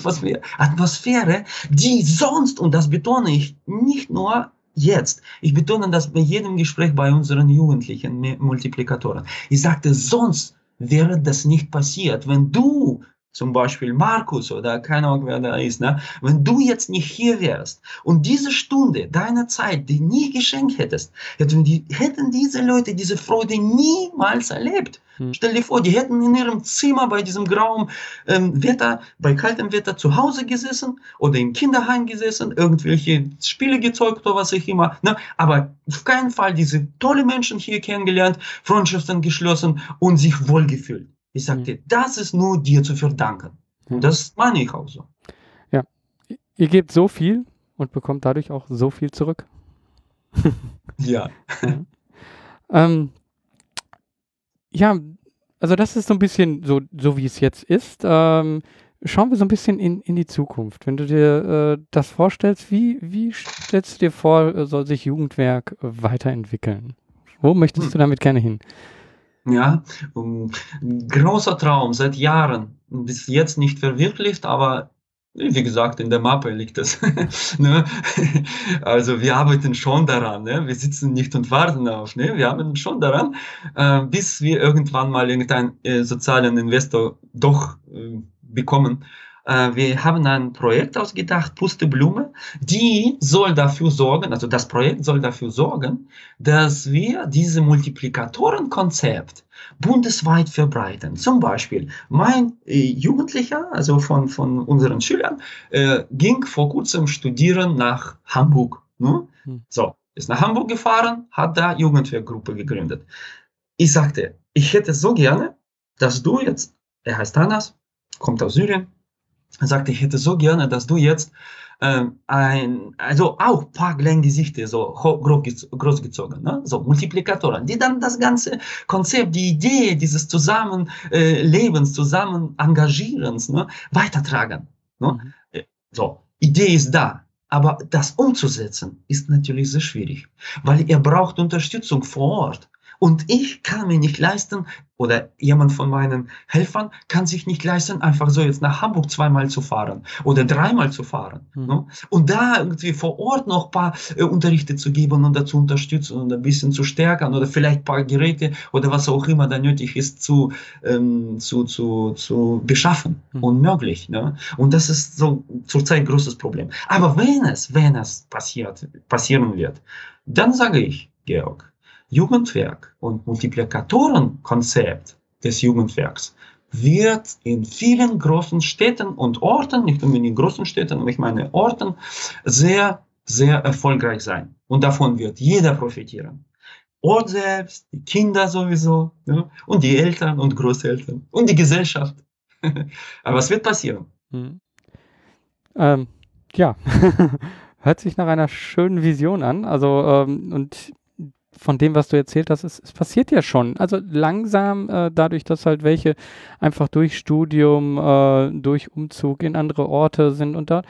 Atmosphäre, die sonst, und das betone ich, nicht nur jetzt. Ich betone das bei jedem Gespräch bei unseren jugendlichen Multiplikatoren. Ich sagte, sonst wäre das nicht passiert, wenn du zum Beispiel Markus oder keine Ahnung, wer da ist, ne? wenn du jetzt nicht hier wärst und diese Stunde deiner Zeit, die nie geschenkt hättest, hätten, die, hätten diese Leute diese Freude niemals erlebt. Hm. Stell dir vor, die hätten in ihrem Zimmer bei diesem grauen ähm, Wetter, bei kaltem Wetter zu Hause gesessen oder im Kinderheim gesessen, irgendwelche Spiele gezeugt oder was auch immer. Ne? Aber auf keinen Fall diese tolle Menschen hier kennengelernt, Freundschaften geschlossen und sich wohlgefühlt. Ich sagte, mhm. das ist nur dir zu verdanken. Und das meine ich auch so. Ja, ihr gebt so viel und bekommt dadurch auch so viel zurück. ja. ja. Ähm, ja, also das ist so ein bisschen so, so wie es jetzt ist. Ähm, schauen wir so ein bisschen in, in die Zukunft. Wenn du dir äh, das vorstellst, wie, wie stellst du dir vor, soll sich Jugendwerk weiterentwickeln? Wo möchtest hm. du damit gerne hin? Ja, um, großer Traum seit Jahren, bis jetzt nicht verwirklicht, aber wie gesagt, in der Mappe liegt es. ne? Also wir arbeiten schon daran. Ne? Wir sitzen nicht und warten auf. Ne? Wir arbeiten schon daran, äh, bis wir irgendwann mal irgendeinen äh, sozialen Investor doch äh, bekommen, wir haben ein Projekt ausgedacht, Pusteblume, die soll dafür sorgen, also das Projekt soll dafür sorgen, dass wir diese Multiplikatorenkonzept bundesweit verbreiten. Zum Beispiel, mein äh, Jugendlicher, also von, von unseren Schülern, äh, ging vor kurzem studieren nach Hamburg. Ne? Hm. So, ist nach Hamburg gefahren, hat da Jugendwehrgruppe gegründet. Ich sagte, ich hätte so gerne, dass du jetzt, er heißt Tanas, kommt aus Syrien, sagte, ich hätte so gerne, dass du jetzt ähm, ein, also auch paar Gesichter so groß, großgezogen, ne? so Multiplikatoren, die dann das ganze Konzept, die Idee dieses Zusammenlebens, äh, zusammen Engagierens ne? weitertragen. Ne? Mhm. Äh, so, Idee ist da, aber das umzusetzen ist natürlich sehr schwierig, weil ihr braucht Unterstützung vor Ort. Und ich kann mir nicht leisten, oder jemand von meinen Helfern kann sich nicht leisten, einfach so jetzt nach Hamburg zweimal zu fahren oder dreimal zu fahren. Mhm. Ne? Und da irgendwie vor Ort noch ein paar äh, Unterrichte zu geben und dazu unterstützen und ein bisschen zu stärken oder vielleicht ein paar Geräte oder was auch immer da nötig ist zu, ähm, zu, zu, zu beschaffen. Mhm. Unmöglich. Ne? Und das ist so zurzeit ein großes Problem. Aber wenn es, wenn es passiert, passieren wird, dann sage ich, Georg, Jugendwerk und Multiplikatorenkonzept des Jugendwerks wird in vielen großen Städten und Orten, nicht unbedingt in großen Städten, ich meine Orten, sehr, sehr erfolgreich sein. Und davon wird jeder profitieren. Ort selbst, die Kinder sowieso, ja, und die Eltern und Großeltern und die Gesellschaft. aber was wird passieren? Hm. Ähm, ja, hört sich nach einer schönen Vision an. Also, ähm, und von dem, was du erzählt hast, es, es passiert ja schon. Also langsam, äh, dadurch, dass halt welche einfach durch Studium, äh, durch Umzug in andere Orte sind und dort,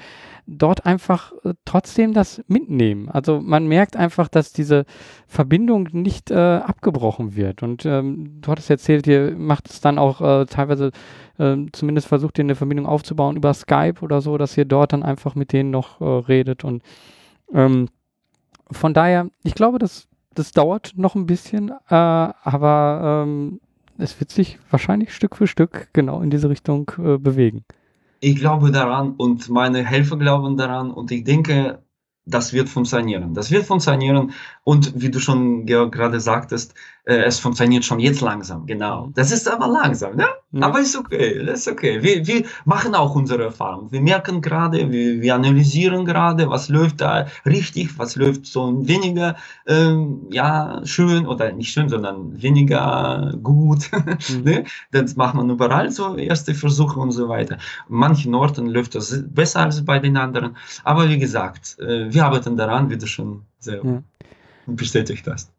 dort einfach äh, trotzdem das mitnehmen. Also man merkt einfach, dass diese Verbindung nicht äh, abgebrochen wird. Und ähm, du hattest erzählt, ihr macht es dann auch äh, teilweise, ähm, zumindest versucht ihr eine Verbindung aufzubauen über Skype oder so, dass ihr dort dann einfach mit denen noch äh, redet und ähm, von daher, ich glaube, dass das dauert noch ein bisschen, äh, aber ähm, es wird sich wahrscheinlich Stück für Stück genau in diese Richtung äh, bewegen. Ich glaube daran und meine Helfer glauben daran und ich denke, das wird funktionieren. Das wird funktionieren und wie du schon gerade sagtest, äh, es funktioniert schon jetzt langsam, genau. Mhm. Das ist aber langsam, ne? Ja. Aber ist okay, das ist okay. Wir, wir machen auch unsere Erfahrung. Wir merken gerade, wir, wir analysieren gerade, was läuft da richtig, was läuft so weniger, ähm, ja, schön oder nicht schön, sondern weniger gut. Mhm. ne? Das macht man überall so erste Versuche und so weiter. manchen Orten läuft das besser als bei den anderen. Aber wie gesagt, äh, wir arbeiten daran, wie du schon sehr ja. bestätigt hast.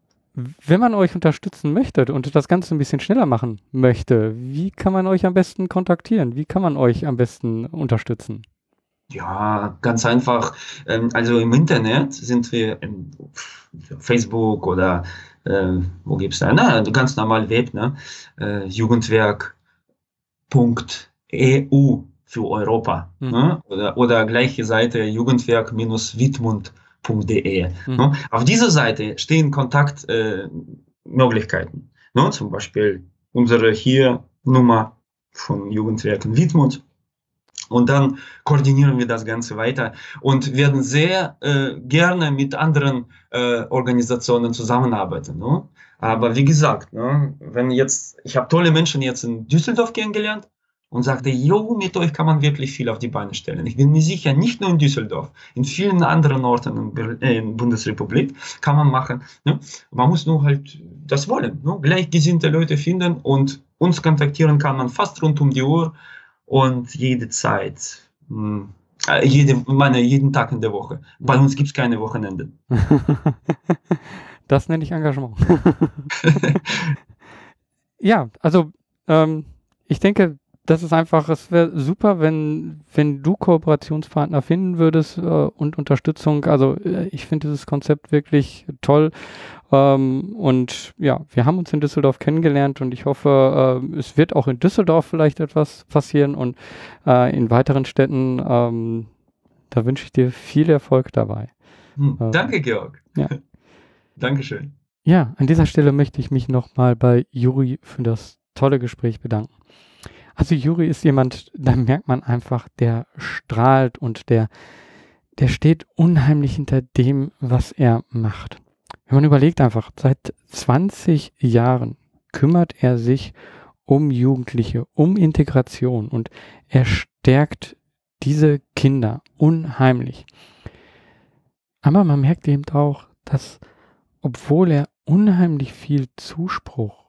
Wenn man euch unterstützen möchte und das Ganze ein bisschen schneller machen möchte, wie kann man euch am besten kontaktieren? Wie kann man euch am besten unterstützen? Ja, ganz einfach. Ähm, also im Internet sind wir in Facebook oder äh, wo gibt es da? Na, ganz normal Web, ne? Äh, Jugendwerk.eu für Europa. Mhm. Ne? Oder, oder gleiche Seite Jugendwerk-Wittmund.eu www.ccc.de. Mhm. Ne? Auf dieser Seite stehen Kontaktmöglichkeiten. Äh, ne? Zum Beispiel unsere hier Nummer von Jugendwerken Wittmut. Und dann koordinieren wir das Ganze weiter und werden sehr äh, gerne mit anderen äh, Organisationen zusammenarbeiten. Ne? Aber wie gesagt, ne, wenn jetzt, ich habe tolle Menschen jetzt in Düsseldorf kennengelernt und sagte, jo, mit euch kann man wirklich viel auf die Beine stellen. Ich bin mir sicher, nicht nur in Düsseldorf, in vielen anderen Orten in, der äh, Bundesrepublik kann man machen. Ne? Man muss nur halt das wollen. Ne? Gleichgesinnte Leute finden und uns kontaktieren kann man fast rund um die Uhr und jede Zeit. Mh, hm, äh, jede, meine, jeden Tag in der Woche. Bei uns gibt es keine Wochenende. das nenne ich Engagement. ja, also ähm, ich denke, das ist einfach, es wäre super, wenn, wenn du Kooperationspartner finden würdest äh, und Unterstützung. Also äh, ich finde dieses Konzept wirklich toll. Ähm, und ja, wir haben uns in Düsseldorf kennengelernt und ich hoffe, äh, es wird auch in Düsseldorf vielleicht etwas passieren und äh, in weiteren Städten. Ähm, da wünsche ich dir viel Erfolg dabei. Hm, äh, danke, Georg. Ja. Dankeschön. Ja, an dieser Stelle möchte ich mich nochmal bei Juri für das tolle Gespräch bedanken. Also Juri ist jemand, da merkt man einfach, der strahlt und der, der steht unheimlich hinter dem, was er macht. Wenn man überlegt einfach, seit 20 Jahren kümmert er sich um Jugendliche, um Integration und er stärkt diese Kinder unheimlich. Aber man merkt eben auch, dass obwohl er unheimlich viel Zuspruch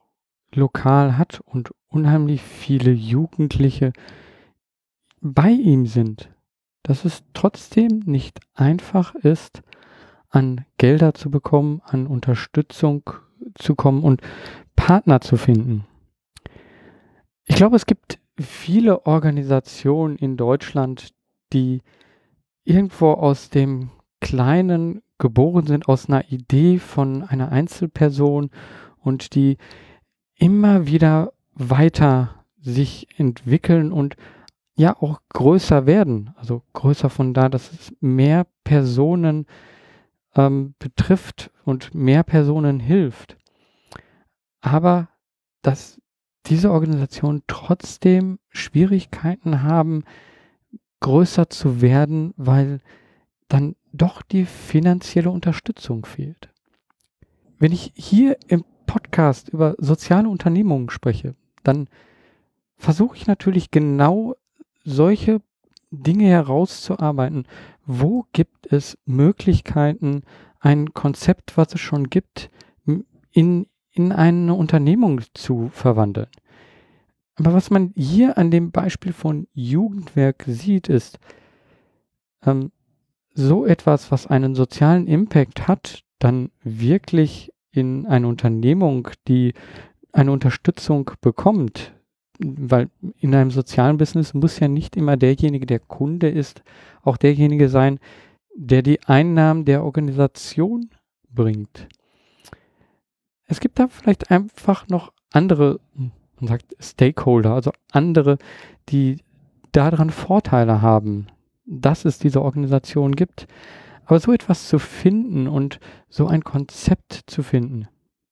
lokal hat und unheimlich viele Jugendliche bei ihm sind, dass es trotzdem nicht einfach ist, an Gelder zu bekommen, an Unterstützung zu kommen und Partner zu finden. Ich glaube, es gibt viele Organisationen in Deutschland, die irgendwo aus dem Kleinen geboren sind, aus einer Idee von einer Einzelperson und die immer wieder weiter sich entwickeln und ja auch größer werden. Also größer von da, dass es mehr Personen ähm, betrifft und mehr Personen hilft. Aber dass diese Organisationen trotzdem Schwierigkeiten haben, größer zu werden, weil dann doch die finanzielle Unterstützung fehlt. Wenn ich hier im Podcast über soziale Unternehmungen spreche, dann versuche ich natürlich genau solche Dinge herauszuarbeiten. Wo gibt es Möglichkeiten, ein Konzept, was es schon gibt, in, in eine Unternehmung zu verwandeln? Aber was man hier an dem Beispiel von Jugendwerk sieht, ist, ähm, so etwas, was einen sozialen Impact hat, dann wirklich in eine Unternehmung, die eine Unterstützung bekommt, weil in einem sozialen Business muss ja nicht immer derjenige, der Kunde ist, auch derjenige sein, der die Einnahmen der Organisation bringt. Es gibt da vielleicht einfach noch andere, man sagt Stakeholder, also andere, die daran Vorteile haben, dass es diese Organisation gibt. Aber so etwas zu finden und so ein Konzept zu finden,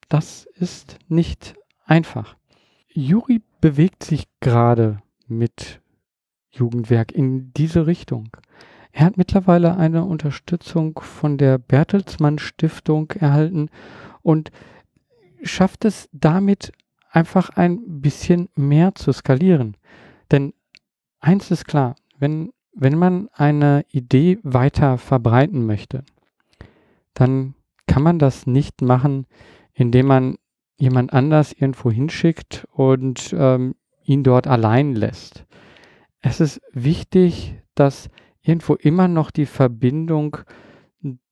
das ist nicht einfach. Juri bewegt sich gerade mit Jugendwerk in diese Richtung. Er hat mittlerweile eine Unterstützung von der Bertelsmann Stiftung erhalten und schafft es damit einfach ein bisschen mehr zu skalieren. Denn eins ist klar, wenn wenn man eine Idee weiter verbreiten möchte, dann kann man das nicht machen, indem man jemand anders irgendwo hinschickt und ähm, ihn dort allein lässt. Es ist wichtig, dass irgendwo immer noch die Verbindung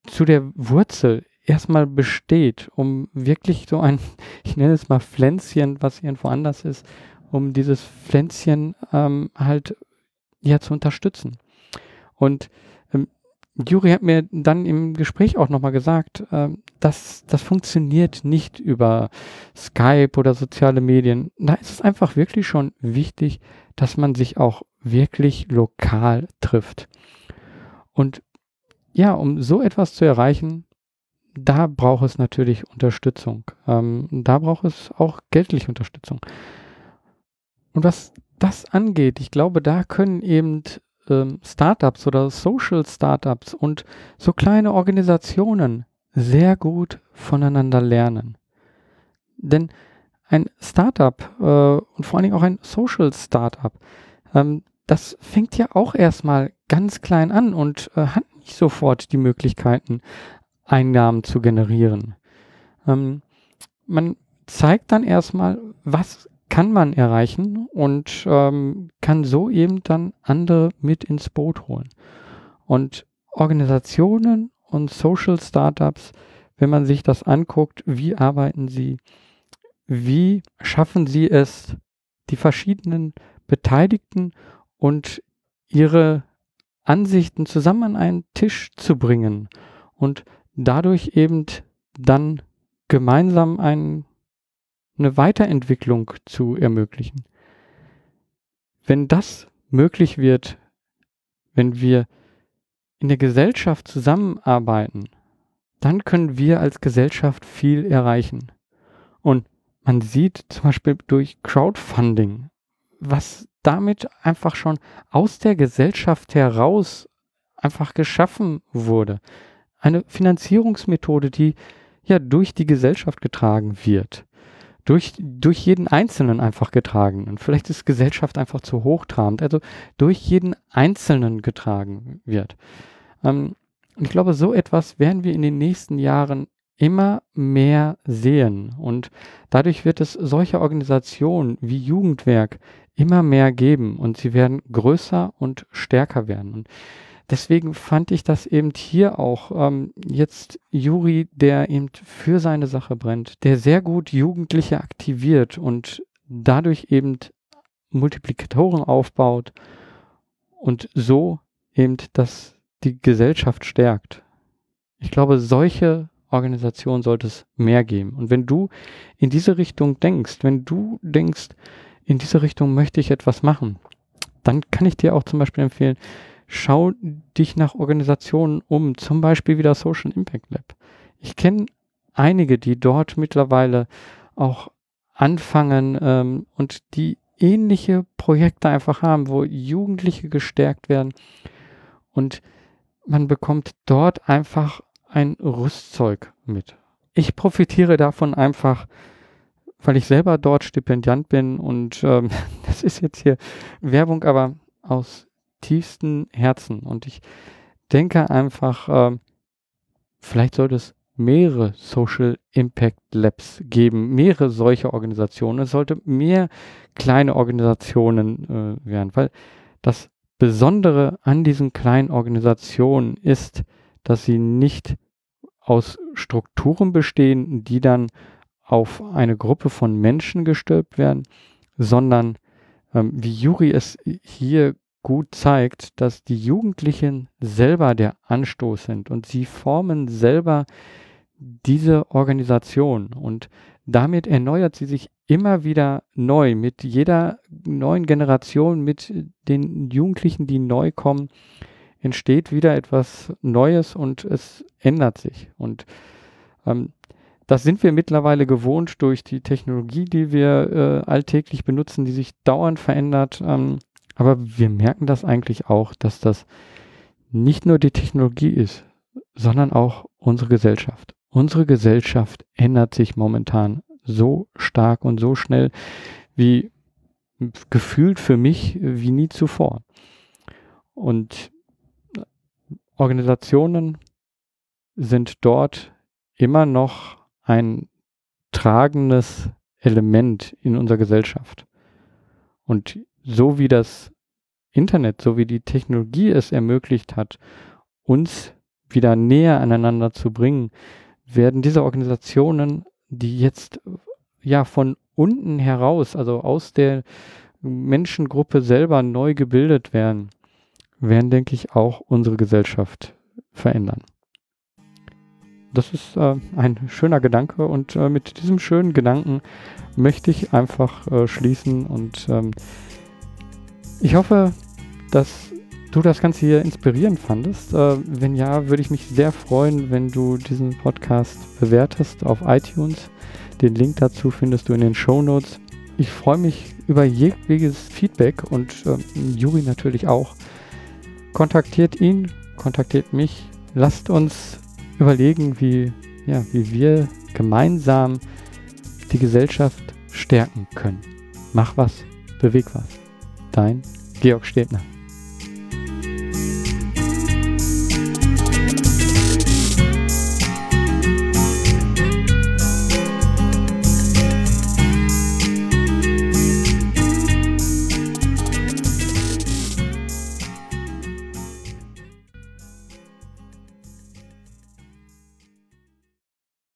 zu der Wurzel erstmal besteht, um wirklich so ein, ich nenne es mal Pflänzchen, was irgendwo anders ist, um dieses Pflänzchen ähm, halt ja zu unterstützen. Und ähm, Juri hat mir dann im Gespräch auch nochmal gesagt, ähm, dass das funktioniert nicht über Skype oder soziale Medien. Da ist es einfach wirklich schon wichtig, dass man sich auch wirklich lokal trifft. Und ja, um so etwas zu erreichen, da braucht es natürlich Unterstützung. Ähm, da braucht es auch geldliche Unterstützung. Und was das angeht, ich glaube, da können eben ähm, Startups oder Social Startups und so kleine Organisationen sehr gut voneinander lernen. Denn ein Startup äh, und vor allen Dingen auch ein Social Startup, ähm, das fängt ja auch erstmal ganz klein an und äh, hat nicht sofort die Möglichkeiten, Einnahmen zu generieren. Ähm, man zeigt dann erstmal, was kann man erreichen und ähm, kann so eben dann andere mit ins Boot holen. Und Organisationen und Social Startups, wenn man sich das anguckt, wie arbeiten sie, wie schaffen sie es, die verschiedenen Beteiligten und ihre Ansichten zusammen an einen Tisch zu bringen und dadurch eben dann gemeinsam ein, eine Weiterentwicklung zu ermöglichen. Wenn das möglich wird, wenn wir in der Gesellschaft zusammenarbeiten, dann können wir als Gesellschaft viel erreichen. Und man sieht zum Beispiel durch Crowdfunding, was damit einfach schon aus der Gesellschaft heraus einfach geschaffen wurde. Eine Finanzierungsmethode, die ja durch die Gesellschaft getragen wird. Durch, durch jeden Einzelnen einfach getragen. Und vielleicht ist Gesellschaft einfach zu hochtrabend. Also durch jeden Einzelnen getragen wird. Ähm, ich glaube, so etwas werden wir in den nächsten Jahren immer mehr sehen. Und dadurch wird es solche Organisationen wie Jugendwerk immer mehr geben und sie werden größer und stärker werden. Und deswegen fand ich das eben hier auch ähm, jetzt Juri, der eben für seine Sache brennt, der sehr gut Jugendliche aktiviert und dadurch eben Multiplikatoren aufbaut und so eben das die Gesellschaft stärkt. Ich glaube, solche Organisationen sollte es mehr geben. Und wenn du in diese Richtung denkst, wenn du denkst, in diese Richtung möchte ich etwas machen, dann kann ich dir auch zum Beispiel empfehlen, schau dich nach Organisationen um, zum Beispiel wie das Social Impact Lab. Ich kenne einige, die dort mittlerweile auch anfangen ähm, und die ähnliche Projekte einfach haben, wo Jugendliche gestärkt werden und man bekommt dort einfach ein Rüstzeug mit. Ich profitiere davon einfach, weil ich selber dort Stipendiant bin und ähm, das ist jetzt hier Werbung, aber aus tiefstem Herzen. Und ich denke einfach, ähm, vielleicht sollte es mehrere Social Impact Labs geben, mehrere solche Organisationen. Es sollte mehr kleine Organisationen äh, werden, weil das Besondere an diesen kleinen Organisationen ist, dass sie nicht aus Strukturen bestehen, die dann auf eine Gruppe von Menschen gestülpt werden, sondern ähm, wie Juri es hier gut zeigt, dass die Jugendlichen selber der Anstoß sind und sie formen selber diese Organisation und damit erneuert sie sich immer wieder neu mit jeder neuen Generation, mit den Jugendlichen, die neu kommen, entsteht wieder etwas Neues und es ändert sich. Und ähm, das sind wir mittlerweile gewohnt durch die Technologie, die wir äh, alltäglich benutzen, die sich dauernd verändert. Ähm, aber wir merken das eigentlich auch, dass das nicht nur die Technologie ist, sondern auch unsere Gesellschaft. Unsere Gesellschaft ändert sich momentan so stark und so schnell wie gefühlt für mich wie nie zuvor. Und Organisationen sind dort immer noch ein tragendes Element in unserer Gesellschaft. Und so wie das Internet, so wie die Technologie es ermöglicht hat, uns wieder näher aneinander zu bringen, werden diese Organisationen, die jetzt ja von unten heraus, also aus der Menschengruppe selber neu gebildet werden, werden, denke ich, auch unsere Gesellschaft verändern. Das ist äh, ein schöner Gedanke und äh, mit diesem schönen Gedanken möchte ich einfach äh, schließen und ähm, ich hoffe, dass du das Ganze hier inspirierend fandest. Äh, wenn ja, würde ich mich sehr freuen, wenn du diesen Podcast bewertest auf iTunes. Den Link dazu findest du in den Show Notes. ich freue mich über jegliches Feedback und äh, Juri natürlich auch. Kontaktiert ihn, kontaktiert mich. Lasst uns überlegen, wie, ja, wie wir gemeinsam die Gesellschaft stärken können. Mach was, beweg was. Dein Georg Stebner.